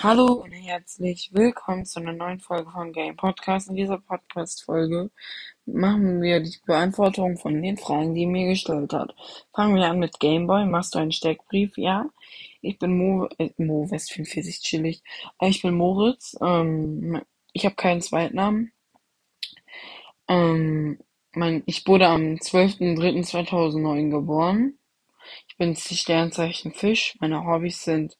Hallo und herzlich willkommen zu einer neuen Folge von Game Podcast. In dieser Podcast-Folge machen wir die Beantwortung von den Fragen, die ihr mir gestellt hat. Fangen wir an mit Gameboy. Machst du einen Steckbrief? Ja. Ich bin Mo, äh, Mo West 44 chillig. Äh, ich bin Moritz. Ähm, ich habe keinen Zweitnamen. Ähm, mein, ich wurde am 12.03.2009 geboren. Ich bin Sternzeichen Fisch. Meine Hobbys sind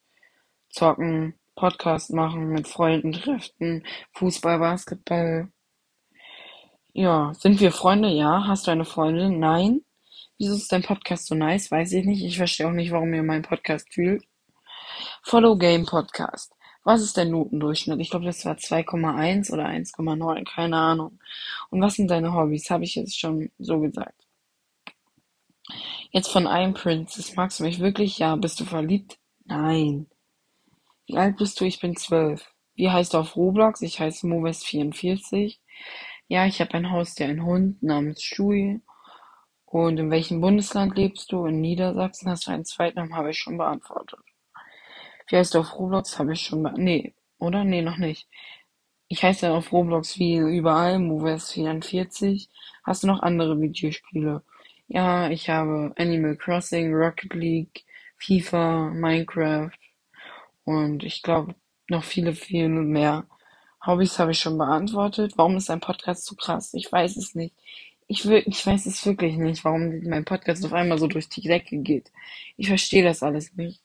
Zocken, Podcast machen, mit Freunden treffen, Fußball, Basketball. Ja, sind wir Freunde? Ja. Hast du eine Freundin? Nein. Wieso ist dein Podcast so nice? Weiß ich nicht. Ich verstehe auch nicht, warum ihr meinen Podcast fühlt. Follow Game Podcast. Was ist dein Notendurchschnitt? Ich glaube, das war 2,1 oder 1,9, keine Ahnung. Und was sind deine Hobbys? Habe ich jetzt schon so gesagt. Jetzt von einem Princess. Magst du mich wirklich? Ja. Bist du verliebt? Nein. Wie alt bist du? Ich bin zwölf. Wie heißt du auf Roblox? Ich heiße Movest44. Ja, ich habe ein Haustier, einen Hund namens Shui. Und in welchem Bundesland lebst du? In Niedersachsen. Hast du einen Zweitnamen? Habe ich schon beantwortet. Wie heißt du auf Roblox? Habe ich schon be Nee, oder? Nee, noch nicht. Ich heiße auf Roblox wie überall, Movest44. Hast du noch andere Videospiele? Ja, ich habe Animal Crossing, Rocket League, FIFA, Minecraft. Und ich glaube, noch viele, viele mehr. Hobbys habe ich schon beantwortet. Warum ist ein Podcast so krass? Ich weiß es nicht. Ich, will, ich weiß es wirklich nicht, warum mein Podcast auf einmal so durch die Decke geht. Ich verstehe das alles nicht.